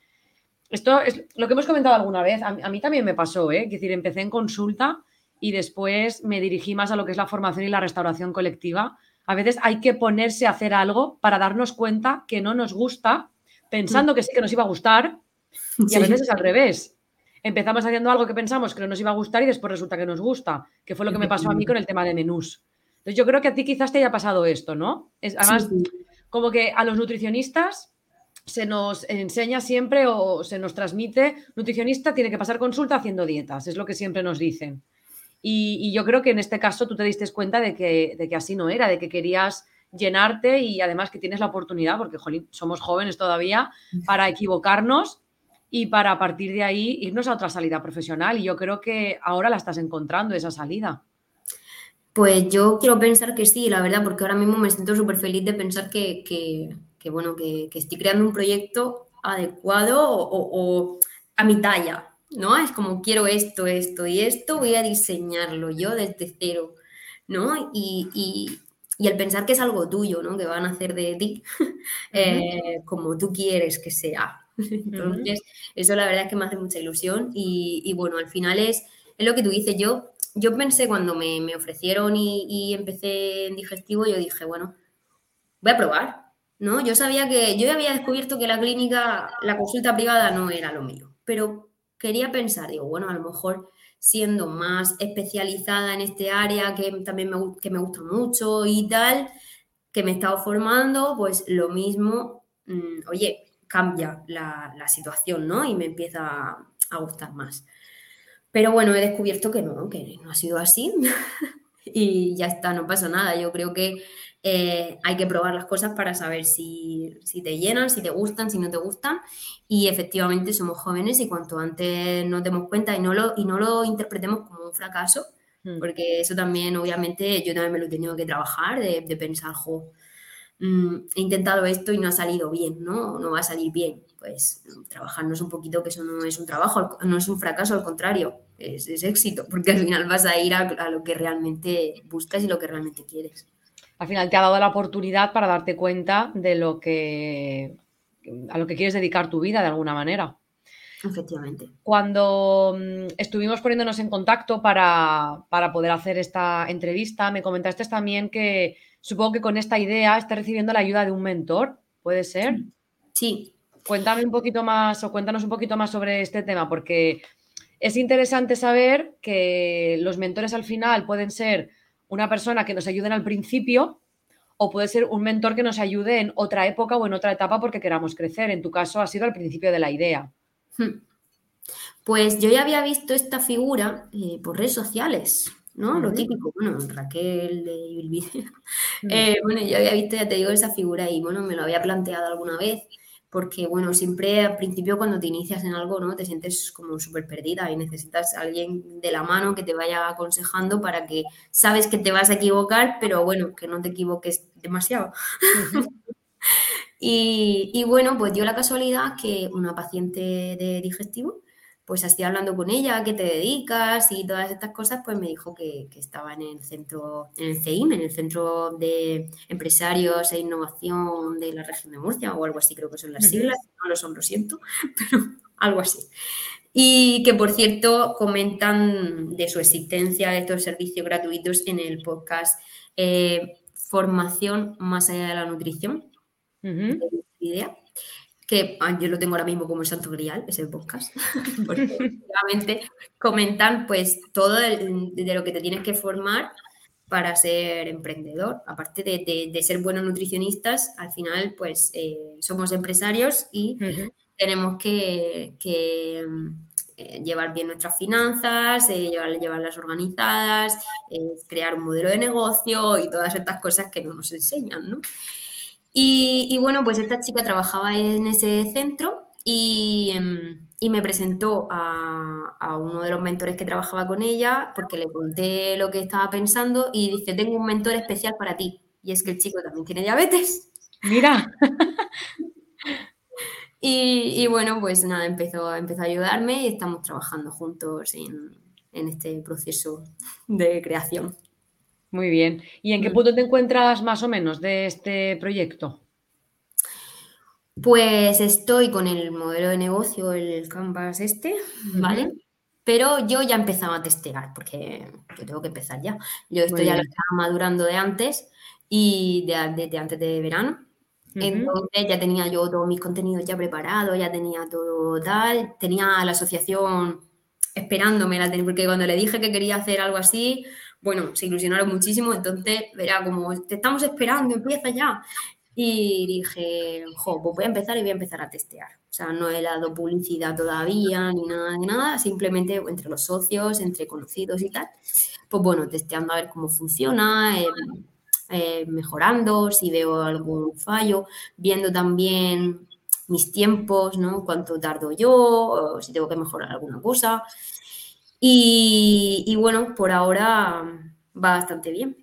esto es lo que hemos comentado alguna vez. A, mí también me pasó, ¿eh? Es decir, empecé en consulta y después me dirigí más a lo que es la formación y la restauración colectiva. A veces hay que ponerse a hacer algo para darnos cuenta que no nos gusta, pensando que sí que nos iba a gustar, y a veces es al revés. Empezamos haciendo algo que pensamos que no nos iba a gustar y después resulta que nos gusta, que fue lo que me pasó a mí con el tema de menús. Entonces yo creo que a ti quizás te haya pasado esto, ¿no? Es, además, como que a los nutricionistas se nos enseña siempre o se nos transmite, nutricionista tiene que pasar consulta haciendo dietas, es lo que siempre nos dicen. Y, yo creo que en este caso tú te diste cuenta de que, de que, así no era, de que querías llenarte y además que tienes la oportunidad, porque somos jóvenes todavía, para equivocarnos y para a partir de ahí irnos a otra salida profesional. Y yo creo que ahora la estás encontrando, esa salida. Pues yo quiero pensar que sí, la verdad, porque ahora mismo me siento súper feliz de pensar que, que bueno, que, estoy creando un proyecto adecuado o, a mi talla, ¿no? Es como quiero esto, esto y esto, voy a diseñarlo yo desde cero, ¿no? Y, el pensar que es algo tuyo, ¿no? Que van a hacer de ti eh, como tú quieres que sea. Entonces, eso la verdad es que me hace mucha ilusión y, bueno, al final es, es, lo que tú dices, yo, yo pensé cuando me, me ofrecieron y, y empecé en digestivo, yo dije, bueno, voy a probar, ¿no? Yo sabía que, yo había descubierto que la clínica, la consulta privada no era lo mío, pero quería pensar, digo, bueno, a lo mejor siendo más especializada en este área que también me, que me gusta mucho y tal, que me he estado formando, pues lo mismo, mm, oye, cambia la, situación, ¿no? Y me empieza a, gustar más. Pero bueno, he descubierto que no, que no ha sido así y ya está, no pasa nada. Yo creo que eh, hay que probar las cosas para saber si, te llenan, si te gustan, si no te gustan. Y efectivamente somos jóvenes y cuanto antes nos demos cuenta y no lo, y no lo interpretemos como un fracaso, hmm. porque eso también, obviamente, yo también me lo he tenido que trabajar, de, pensar, jo, mm, he intentado esto y no ha salido bien, ¿no? No va a salir bien. Pues trabajarnos un poquito, que eso no es un trabajo, no es un fracaso, al contrario, es, éxito, porque al final vas a ir a lo que realmente buscas y lo que realmente quieres al final te ha dado la oportunidad para darte cuenta de lo que a lo que quieres dedicar tu vida de alguna manera. Efectivamente. Cuando mm, estuvimos poniéndonos en contacto para, poder hacer esta entrevista, me comentaste también que supongo que con esta idea estás recibiendo la ayuda de un mentor, ¿puede ser? Sí, Cuéntame un poquito más o cuéntanos un poquito más sobre este tema, porque es interesante saber que los mentores al final pueden ser una persona que nos ayuden al principio o puede ser un mentor que nos ayude en otra época o en otra etapa porque queramos crecer. En tu caso ha sido al principio de la idea. Hmm. Pues yo ya había visto esta figura eh, por redes sociales, ¿no? Lo típico, bueno, Raquel de. Eh, bueno, yo había visto, ya te digo, esa figura y bueno, me lo había planteado alguna vez porque, bueno, siempre al principio cuando te inicias en algo, ¿no? Te sientes como súper perdida y necesitas a alguien de la mano que te vaya aconsejando para que sabes que te vas a equivocar, pero bueno, que no te equivoques demasiado. y, y, bueno, pues dio la casualidad que una paciente de digestivo pues así hablando con ella, qué te dedicas y todas estas cosas, pues me dijo que, estaba en el centro, en el CEIM, en el Centro de Empresarios e Innovación de la región de Murcia, o algo así creo que son las siglas, no lo son, lo siento, pero algo así. Y que, por cierto, comentan de su existencia de estos servicios gratuitos en el podcast eh, Formación más allá de la nutrición. idea que ah, yo lo tengo ahora mismo como el santo grial, ese podcast, porque comentan pues todo de, lo que te tienes que formar para ser emprendedor. Aparte de, ser buenos nutricionistas, al final pues eh, somos empresarios y tenemos que, eh, llevar bien nuestras finanzas, eh, llevarlas organizadas, crear un modelo de negocio y todas estas cosas que no nos enseñan, ¿no? Y, bueno, pues esta chica trabajaba en ese centro y, em, me presentó a, uno de los mentores que trabajaba con ella porque le conté lo que estaba pensando y dice, tengo un mentor especial para ti. Y es que el chico también tiene diabetes. Mira. y, bueno, pues nada, empezó, empezó a ayudarme y estamos trabajando juntos en, en este proceso de creación. Muy bien. ¿Y en qué mm. punto te encuentras más o menos de este proyecto? Pues estoy con el modelo de negocio, el Canvas este, ¿vale? Pero yo ya empezaba a testear, porque yo tengo que empezar ya. Yo estoy ya lo estaba madurando de antes y desde de, antes de verano. Entonces ya tenía yo todos mis contenidos ya preparados, ya tenía todo tal. Tenía la asociación esperándome, porque cuando le dije que quería hacer algo así, bueno, se ilusionaron muchísimo, entonces era como, te estamos esperando, empieza ya. Y dije, jo, pues voy a empezar y voy a empezar a testear. O sea, no he dado publicidad todavía ni nada de nada, simplemente entre los socios, entre conocidos y tal. Pues bueno, testeando a ver cómo funciona, eh, eh, mejorando, si veo algún fallo, viendo también mis tiempos, ¿no? Cuánto tardo yo, si tengo que mejorar alguna cosa. Y, bueno, por ahora va bastante bien.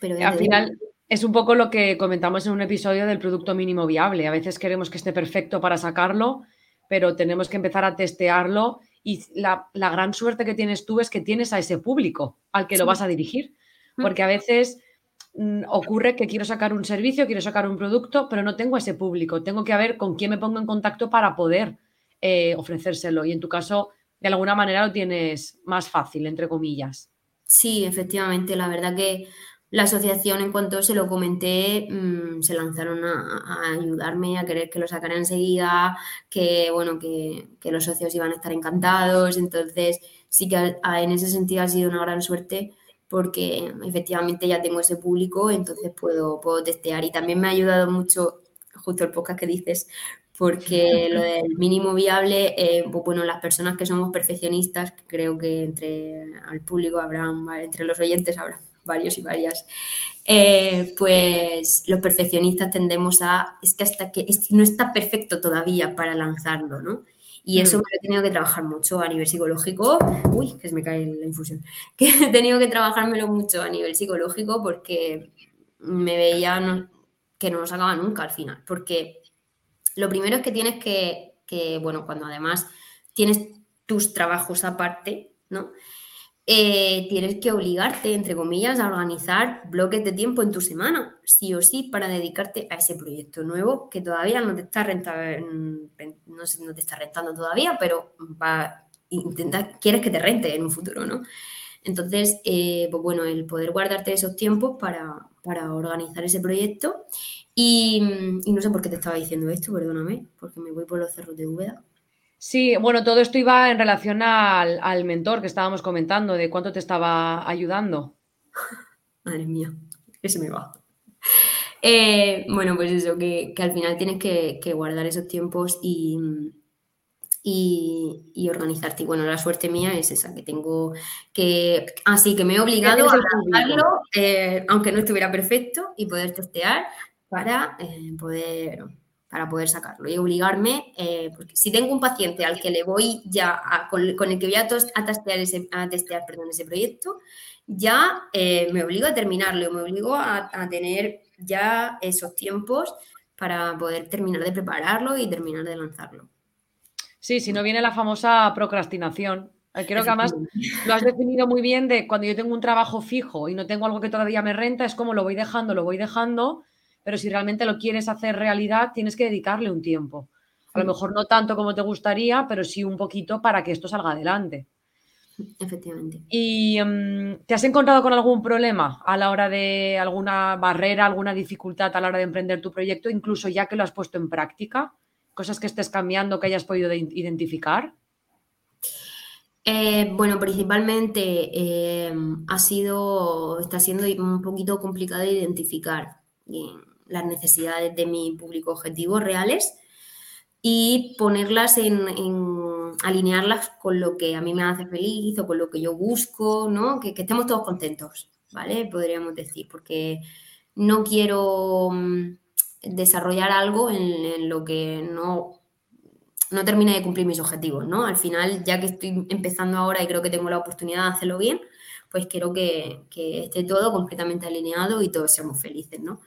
Pero al final es un poco lo que comentamos en un episodio del producto mínimo viable. A veces queremos que esté perfecto para sacarlo, pero tenemos que empezar a testearlo y la, gran suerte que tienes tú es que tienes a ese público al que lo vas a dirigir. Mm. Porque a veces mm, ocurre que quiero sacar un servicio, quiero sacar un producto, pero no tengo ese público. Tengo que ver con quién me pongo en contacto para poder eh, ofrecérselo. Y en tu caso, de alguna manera lo tienes más fácil, entre comillas. Sí, efectivamente, la verdad que la asociación en cuanto se lo comenté mm, se lanzaron a, ayudarme, a querer que lo sacara enseguida, que bueno, que, los socios iban a estar encantados, entonces sí que en ese sentido ha sido una gran suerte porque efectivamente ya tengo ese público, entonces puedo, puedo testear y también me ha ayudado mucho justo el podcast que dices, porque lo del mínimo viable, eh, pues bueno, las personas que somos perfeccionistas, creo que entre al público habrán, entre los oyentes habrá varios y varias, eh, pues los perfeccionistas tendemos a, es que hasta que no está perfecto todavía para lanzarlo, ¿no? Y eso mm. me he tenido que trabajar mucho a nivel psicológico. Uy, que se me cae la infusión. Que he tenido que trabajármelo mucho a nivel psicológico porque me veía que no lo sacaba nunca al final. Porque lo primero es que tienes que, bueno, cuando además tienes tus trabajos aparte, ¿no? Eh, tienes que obligarte, entre comillas, a organizar bloques de tiempo en tu semana, sí o sí, para dedicarte a ese proyecto nuevo que todavía no te está rentando, no, no te está rentando todavía, pero va, intenta, quieres que te rente en un futuro, ¿no? Entonces, eh, pues bueno, el poder guardarte esos tiempos para, organizar ese proyecto. Y, no sé por qué te estaba diciendo esto, perdóname, porque me voy por los cerros de Úbeda. Sí, bueno, todo esto iba en relación al, mentor que estábamos comentando, de cuánto te estaba ayudando. Madre mía, ese me va. Eh, bueno, pues eso, que, al final tienes que, guardar esos tiempos y, y, organizarte. Y bueno, la suerte mía es esa, que tengo que, así que me he obligado a hacerlo, eh, aunque no estuviera perfecto, y poder testear para eh, poder para poder sacarlo y obligarme, eh, porque si tengo un paciente al que le voy ya, con, el que voy a, testear, ese, a testear perdón, ese proyecto, ya eh, me obligo a terminarlo, me obligo a, tener ya esos tiempos para poder terminar de prepararlo y terminar de lanzarlo. Sí, si no viene la famosa procrastinación. Creo que además lo has definido muy bien de cuando yo tengo un trabajo fijo y no tengo algo que todavía me renta, es como lo voy dejando, lo voy dejando pero si realmente lo quieres hacer realidad, tienes que dedicarle un tiempo. A lo mejor no tanto como te gustaría, pero sí un poquito para que esto salga adelante. Efectivamente. ¿Y em, te has encontrado con algún problema a la hora de alguna barrera, alguna dificultad a la hora de emprender tu proyecto, incluso ya que lo has puesto en práctica? ¿Cosas que estés cambiando que hayas podido identificar? Eh, bueno, principalmente em, ha sido, está siendo un poquito complicado de identificar las necesidades de mi público objetivo reales y ponerlas en, alinearlas con lo que a mí me hace feliz o con lo que yo busco, ¿no? Que, estemos todos contentos, ¿vale? Podríamos decir, porque no quiero mm, desarrollar algo en, lo que no, no termine de cumplir mis objetivos, ¿no? Al final, ya que estoy empezando ahora y creo que tengo la oportunidad de hacerlo bien, pues quiero que, que esté todo completamente alineado y todos seamos felices, ¿no?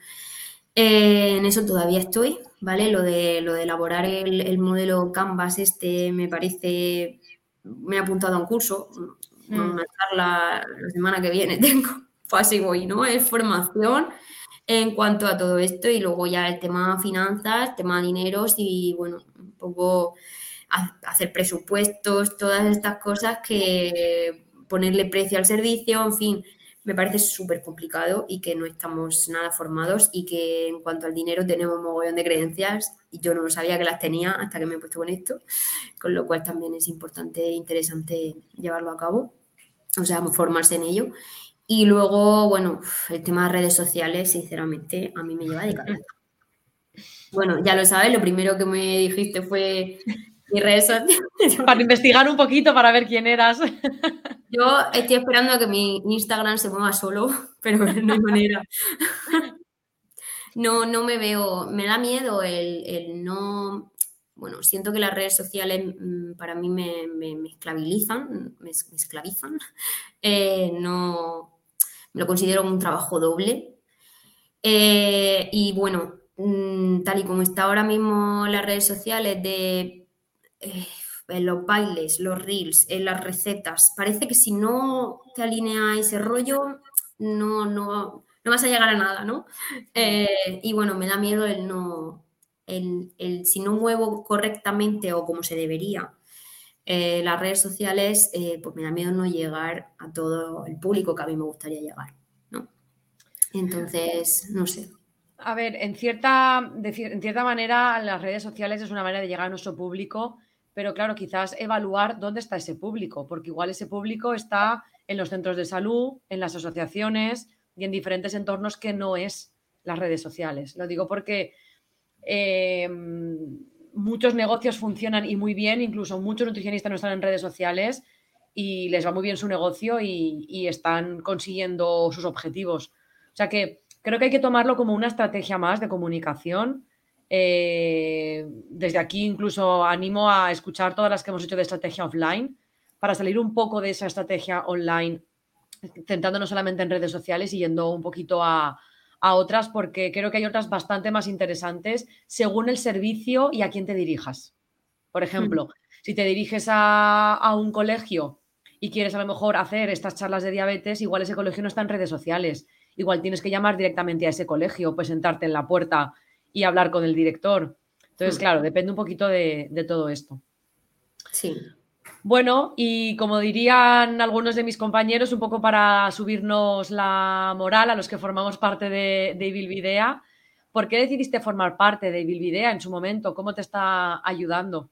Eh, en eso todavía estoy, ¿vale? Lo de, lo de elaborar el, modelo Canvas este me parece, me he apuntado a un curso, mm. una charla la semana que viene tengo, así voy, ¿no? Es formación en cuanto a todo esto y luego ya el tema finanzas, tema dineros y bueno, un poco hacer presupuestos, todas estas cosas que ponerle precio al servicio, en fin, me parece súper complicado y que no estamos nada formados y que en cuanto al dinero tenemos un mogollón de creencias y yo no sabía que las tenía hasta que me he puesto con esto, con lo cual también es importante e interesante llevarlo a cabo, o sea, formarse en ello. Y luego, bueno, el tema de redes sociales, sinceramente, a mí me lleva de cabeza. Bueno, ya lo sabes, lo primero que me dijiste fue mi redes sociales. Para investigar un poquito, para ver quién eras. Yo estoy esperando a que mi Instagram se mueva solo, pero no hay manera. No, no me veo, me da miedo el, no, bueno, siento que las redes sociales mm, para mí me, me, esclavizan, me, esclavizan. Eh, no, me lo considero un trabajo doble. Eh, y bueno, mm, tal y como está ahora mismo las redes sociales de eh, los bailes, los reels, en las recetas. Parece que si no te alinea ese rollo, no, no, no vas a llegar a nada, ¿no? Eh, y bueno, me da miedo el no, el, si no muevo correctamente o como se debería eh, las redes sociales, eh, pues me da miedo no llegar a todo el público que a mí me gustaría llegar, ¿no? Entonces, no sé. A ver, en cierta, en cierta manera, las redes sociales es una manera de llegar a nuestro público pero claro, quizás evaluar dónde está ese público, porque igual ese público está en los centros de salud, en las asociaciones y en diferentes entornos que no es las redes sociales. Lo digo porque eh, muchos negocios funcionan y muy bien, incluso muchos nutricionistas no están en redes sociales y les va muy bien su negocio y, y están consiguiendo sus objetivos. O sea que creo que hay que tomarlo como una estrategia más de comunicación eh, desde aquí incluso animo a escuchar todas las que hemos hecho de estrategia offline para salir un poco de esa estrategia online, centrándonos solamente en redes sociales y yendo un poquito a, otras, porque creo que hay otras bastante más interesantes según el servicio y a quién te dirijas. Por ejemplo, si te diriges a, a, un colegio y quieres a lo mejor hacer estas charlas de diabetes, igual ese colegio no está en redes sociales. Igual tienes que llamar directamente a ese colegio, pues sentarte en la puerta y hablar con el director. Entonces, hmm. claro, depende un poquito de, todo esto. Sí. Bueno, y como dirían algunos de mis compañeros, un poco para subirnos la moral a los que formamos parte de, de ¿por qué decidiste formar parte de Video en su momento? ¿Cómo te está ayudando?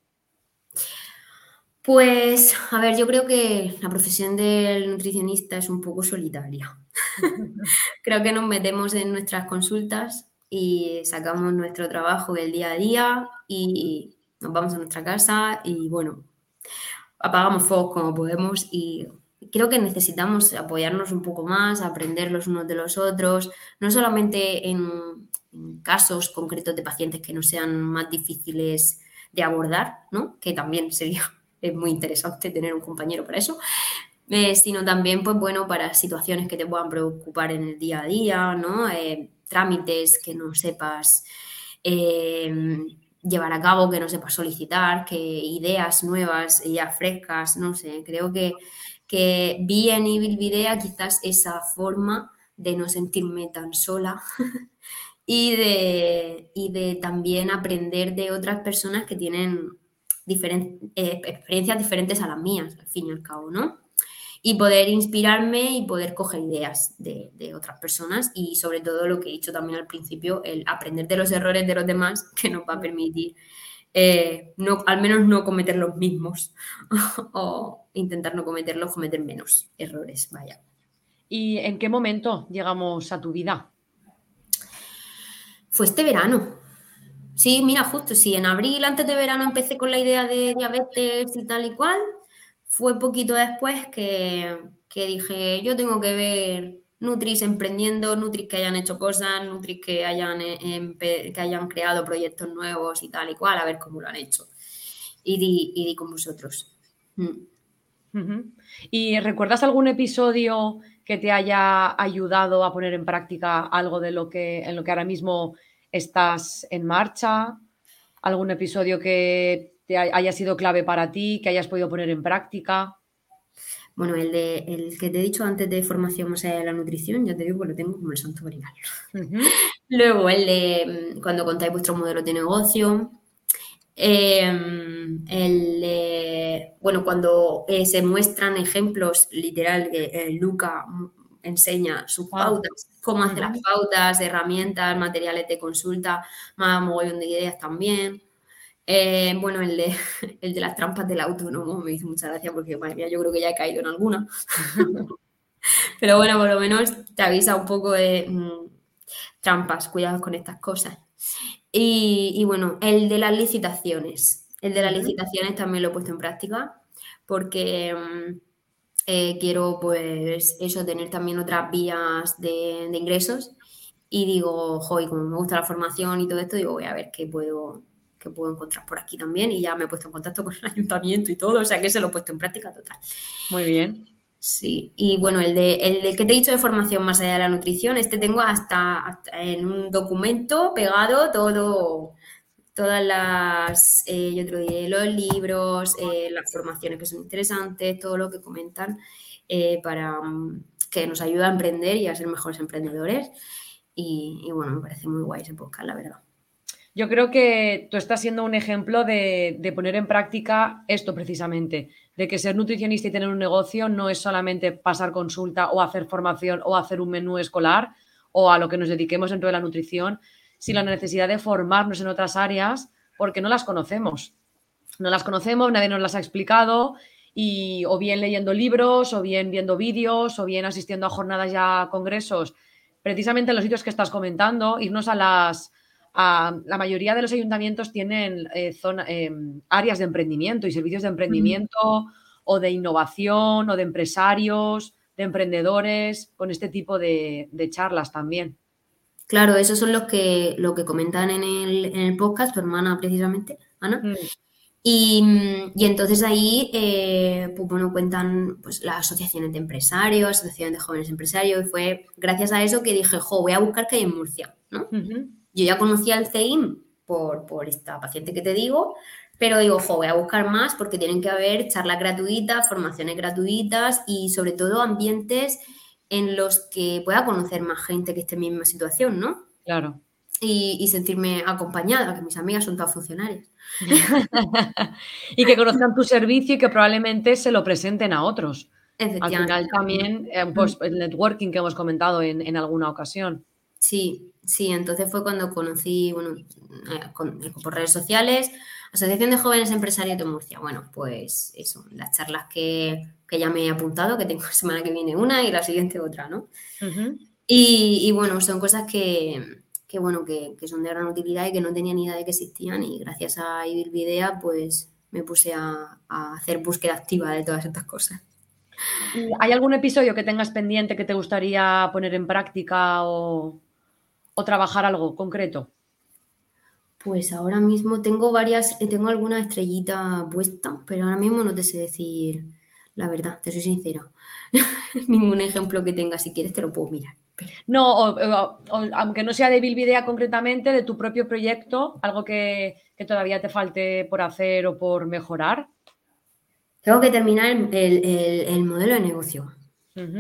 Pues, a ver, yo creo que la profesión del nutricionista es un poco solitaria. creo que nos metemos en nuestras consultas y sacamos nuestro trabajo del día a día y nos vamos a nuestra casa y bueno, apagamos fuegos como podemos y creo que necesitamos apoyarnos un poco más, aprender los unos de los otros, no solamente en, casos concretos de pacientes que no sean más difíciles de abordar, ¿no? que también sería es muy interesante tener un compañero para eso, eh, sino también, pues bueno, para situaciones que te puedan preocupar en el día a día, ¿no? Eh, trámites que no sepas eh, llevar a cabo, que no sepas solicitar, que ideas nuevas, ideas frescas, no sé, creo que, que vi en Video quizás esa forma de no sentirme tan sola y, de, y de también aprender de otras personas que tienen eh, experiencias diferentes a las mías, al fin y al cabo, ¿no? Y poder inspirarme y poder coger ideas de, otras personas y sobre todo lo que he dicho también al principio, el aprender de los errores de los demás que nos va a permitir eh, no, al menos no cometer los mismos o intentar no cometerlos, cometer menos errores, vaya. ¿Y en qué momento llegamos a tu vida? Fue este verano. Sí, mira, justo, sí, en abril, antes de verano, empecé con la idea de diabetes y tal y cual fue poquito después que, dije, yo tengo que ver Nutris emprendiendo, Nutris que hayan hecho cosas, Nutris que hayan, eh, que hayan creado proyectos nuevos y tal y cual, a ver cómo lo han hecho. Y di, con vosotros. Mm. ¿Y recuerdas algún episodio que te haya ayudado a poner en práctica algo de lo que en lo que ahora mismo estás en marcha? ¿Algún episodio que haya sido clave para ti, que hayas podido poner en práctica? Bueno, el, de, el que te he dicho antes de formación más allá de la nutrición, ya te digo que lo tengo como el santo grial. Luego, el de mm, cuando contáis vuestro modelo de negocio. Em, el de, bueno, cuando eh, se muestran ejemplos, literal, que eh, Luca enseña sus pautas, cómo hacer las pautas, herramientas, materiales de consulta, más mogollón de ideas también. Eh, bueno, el de, el de las trampas del autónomo me hizo mucha gracia porque, madre mía, yo creo que ya he caído en alguna. Pero bueno, por lo menos te avisa un poco de mm, trampas, cuidados con estas cosas. Y, bueno, el de las licitaciones. El de las licitaciones también lo he puesto en práctica porque mm, eh, quiero, pues, eso, tener también otras vías de, de ingresos. Y digo, joder, como me gusta la formación y todo esto, digo, voy a ver qué puedo, que puedo encontrar por aquí también y ya me he puesto en contacto con el ayuntamiento y todo, o sea que se lo he puesto en práctica total. Muy bien. Sí, y bueno, el de, el de que te he dicho de formación más allá de la nutrición, este tengo hasta, en un documento pegado todo, todas las, eh, yo te lo diré, los libros, eh, las formaciones que son interesantes, todo lo que comentan eh, para mm, que nos ayuda a emprender y a ser mejores emprendedores. Y, y bueno, me parece muy guay ese podcast, la verdad. Yo creo que tú estás siendo un ejemplo de, poner en práctica esto precisamente, de que ser nutricionista y tener un negocio no es solamente pasar consulta o hacer formación o hacer un menú escolar o a lo que nos dediquemos dentro de la nutrición, sino la necesidad de formarnos en otras áreas porque no las conocemos. No las conocemos, nadie nos las ha explicado y o bien leyendo libros, o bien viendo vídeos, o bien asistiendo a jornadas ya congresos, precisamente en los sitios que estás comentando, irnos a las la mayoría de los ayuntamientos tienen eh, eh, áreas de emprendimiento y servicios de emprendimiento o de innovación o de empresarios, de emprendedores, con este tipo de, charlas también. Claro, esos son los que, lo que comentan en el, podcast, tu hermana precisamente, Ana. Mm. Y, entonces ahí, eh, pues bueno, cuentan pues, las asociaciones de empresarios, asociaciones de jóvenes empresarios, y fue gracias a eso que dije, jo, voy a buscar que hay en Murcia, ¿no? Yo ya conocía el CEIM por, por esta paciente que te digo, pero digo, voy a buscar más porque tienen que haber charlas gratuitas, formaciones gratuitas y sobre todo ambientes en los que pueda conocer más gente que esté en mi misma situación, ¿no? Claro. y, sentirme acompañada, que mis amigas son todas funcionarias. y que conozcan tu servicio y que probablemente se lo presenten a otros. Al final también, eh, pues, el networking que hemos comentado en, alguna ocasión. Sí, sí, entonces fue cuando conocí, bueno, eh, por redes sociales, Asociación de Jóvenes Empresarios de Murcia. Bueno, pues eso, las charlas que, ya me he apuntado, que tengo la semana que viene una y la siguiente otra, ¿no? y, bueno, son cosas que, bueno, que, son de gran utilidad y que no tenía ni idea de que existían y gracias a Ibil Videa, pues me puse a, hacer búsqueda activa de todas estas cosas. ¿Hay algún episodio que tengas pendiente que te gustaría poner en práctica o, o trabajar algo concreto? Pues ahora mismo tengo varias, eh, tengo alguna estrellita puesta, pero ahora mismo no te sé decir la verdad, te soy sincera. Ningún ejemplo que tenga, si quieres te lo puedo mirar. No, aunque no sea de Bilvidea concretamente, de tu propio proyecto, algo que, todavía te falte por hacer o por mejorar. Tengo que terminar el, modelo de negocio.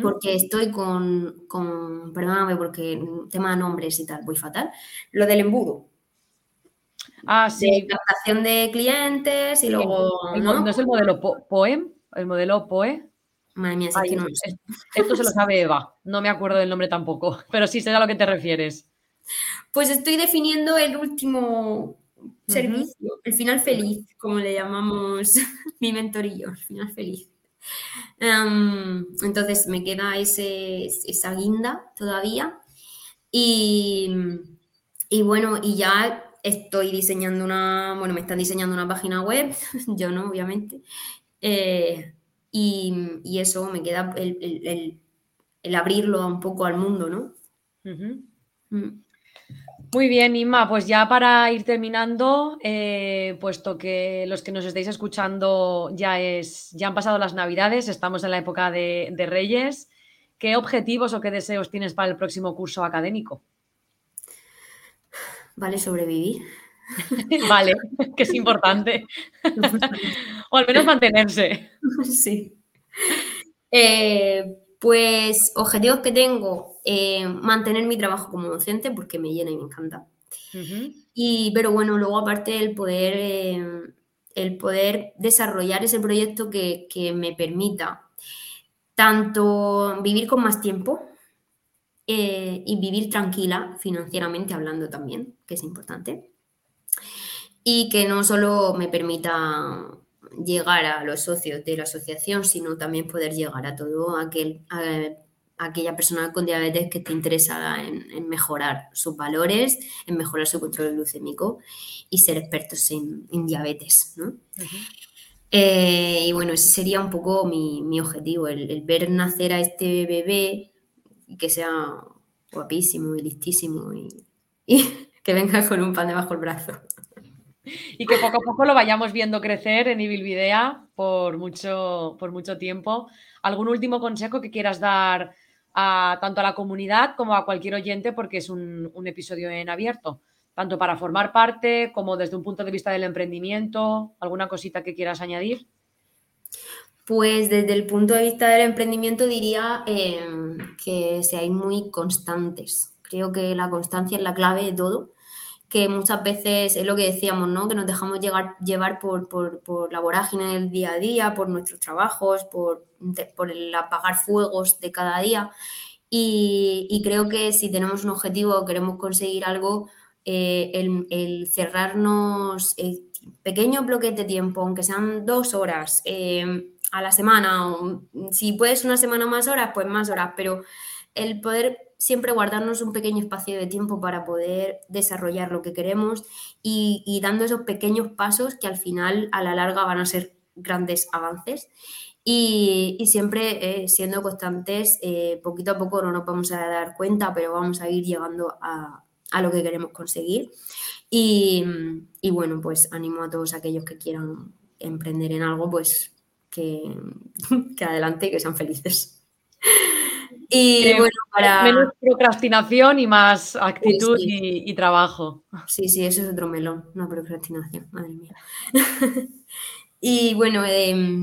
Porque estoy con, con, perdóname, porque tema de nombres y tal, voy fatal. Lo del embudo. Ah, sí. De captación de clientes y luego. ¿no? es el modelo POEM? ¿El modelo POE? Madre mía, que no Esto se lo sabe Eva, no me acuerdo del nombre tampoco, pero sí sé a lo que te refieres. Pues estoy definiendo el último servicio, el final feliz, como le llamamos mi mentorillo, el final feliz. Em, entonces me queda ese, esa guinda todavía. Y, y bueno, y ya estoy diseñando una, bueno, me están diseñando una página web, yo no, obviamente. Eh, y, eso me queda el, abrirlo un poco al mundo, ¿no? Mm. Muy bien, Inma, pues ya para ir terminando, eh, puesto que los que nos estáis escuchando ya es, ya han pasado las navidades, estamos en la época de, de Reyes, ¿qué objetivos o qué deseos tienes para el próximo curso académico? Vale, sobrevivir. vale, que es importante. o al menos mantenerse. Sí. Eh, pues objetivos que tengo, eh, mantener mi trabajo como docente porque me llena y me encanta. y, pero bueno, luego aparte el poder, eh, el poder desarrollar ese proyecto que, que, me permita tanto vivir con más tiempo y vivir tranquila financieramente hablando también, que es importante y que no solo me permita llegar a los socios de la asociación, sino también poder llegar a todo aquel, aquella persona con diabetes que esté interesada en, mejorar sus valores, en mejorar su control glucémico y ser expertos en, diabetes. Eh, y bueno, ese sería un poco mi, objetivo, el, ver nacer a este bebé que sea guapísimo y listísimo y, y que venga con un pan debajo del brazo y que poco a poco lo vayamos viendo crecer en Ibilvidea por mucho, por mucho tiempo. ¿Algún último consejo que quieras dar a, tanto a la comunidad como a cualquier oyente? Porque es un, episodio en abierto, tanto para formar parte como desde un punto de vista del emprendimiento. ¿Alguna cosita que quieras añadir? Pues desde el punto de vista del emprendimiento diría eh, que seáis muy constantes. Creo que la constancia es la clave de todo que muchas veces es lo que decíamos, ¿no? Que nos dejamos llevar por, la vorágine del día a día, por nuestros trabajos, por, por el apagar fuegos de cada día. Y, creo que si tenemos un objetivo o queremos conseguir algo, eh, el, cerrarnos pequeños bloques de tiempo, aunque sean dos horas eh, a la semana, o si puedes una semana más horas, pues más horas, pero el poder siempre guardarnos un pequeño espacio de tiempo para poder desarrollar lo que queremos y, dando esos pequeños pasos que al final a la larga van a ser grandes avances. Y, siempre eh, siendo constantes, eh, poquito a poco no nos vamos a dar cuenta, pero vamos a ir llegando a, lo que queremos conseguir. Y, y, bueno, pues animo a todos aquellos que quieran emprender en algo, pues que, que adelante y que sean felices. Y bueno, para... Menos procrastinación y más actitud Y, trabajo. Sí, sí, eso es otro melón, una procrastinación, madre mía. y bueno,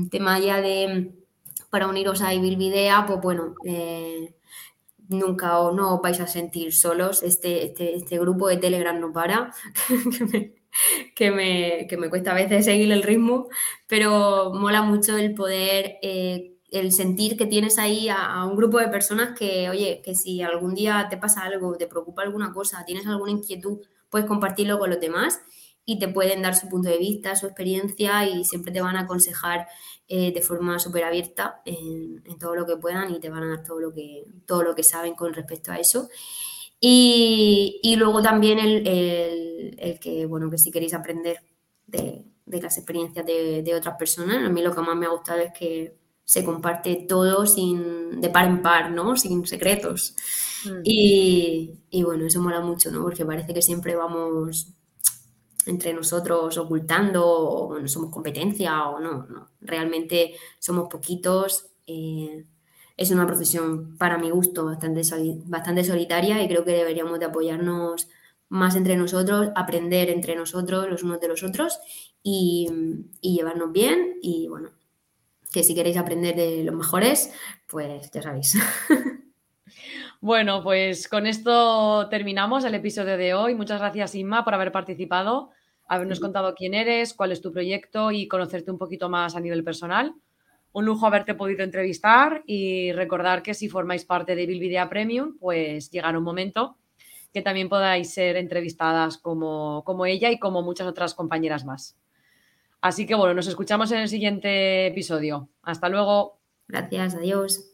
tema ya de, para uniros a Ibilvidea, pues bueno, eh, nunca o no os vais a sentir solos. Este, este, este grupo de Telegram no para, que, me, que, me, cuesta a veces seguir el ritmo, pero mola mucho el poder, eh, el sentir que tienes ahí a, un grupo de personas que, oye, que si algún día te pasa algo, te preocupa alguna cosa, tienes alguna inquietud, puedes compartirlo con los demás y te pueden dar su punto de vista, su experiencia y siempre te van a aconsejar eh, de forma súper abierta en, todo lo que puedan y te van a dar todo lo que, todo lo que saben con respecto a eso. Y, luego también el, que, bueno, que si queréis aprender de, las experiencias de, otras personas, a mí lo que más me ha gustado es que se comparte todo sin, de par en par, ¿no? Sin secretos. Mm. Y, y, bueno, eso mola mucho, ¿no? Porque parece que siempre vamos entre nosotros ocultando, o bueno, somos competencia o no, no. Realmente somos poquitos. Eh, es una profesión, para mi gusto, bastante, bastante solitaria y creo que deberíamos de apoyarnos más entre nosotros, aprender entre nosotros, los unos de los otros y, y llevarnos bien. Y bueno, que si queréis aprender de los mejores, pues ya sabéis. Bueno, pues con esto terminamos el episodio de hoy. Muchas gracias, Inma, por haber participado, habernos contado quién eres, cuál es tu proyecto y conocerte un poquito más a nivel personal. Un lujo haberte podido entrevistar y recordar que si formáis parte de Bilvidea Premium, pues llegará un momento que también podáis ser entrevistadas como, como ella y como muchas otras compañeras más. Así que bueno, nos escuchamos en el siguiente episodio. Hasta luego. Gracias, adiós.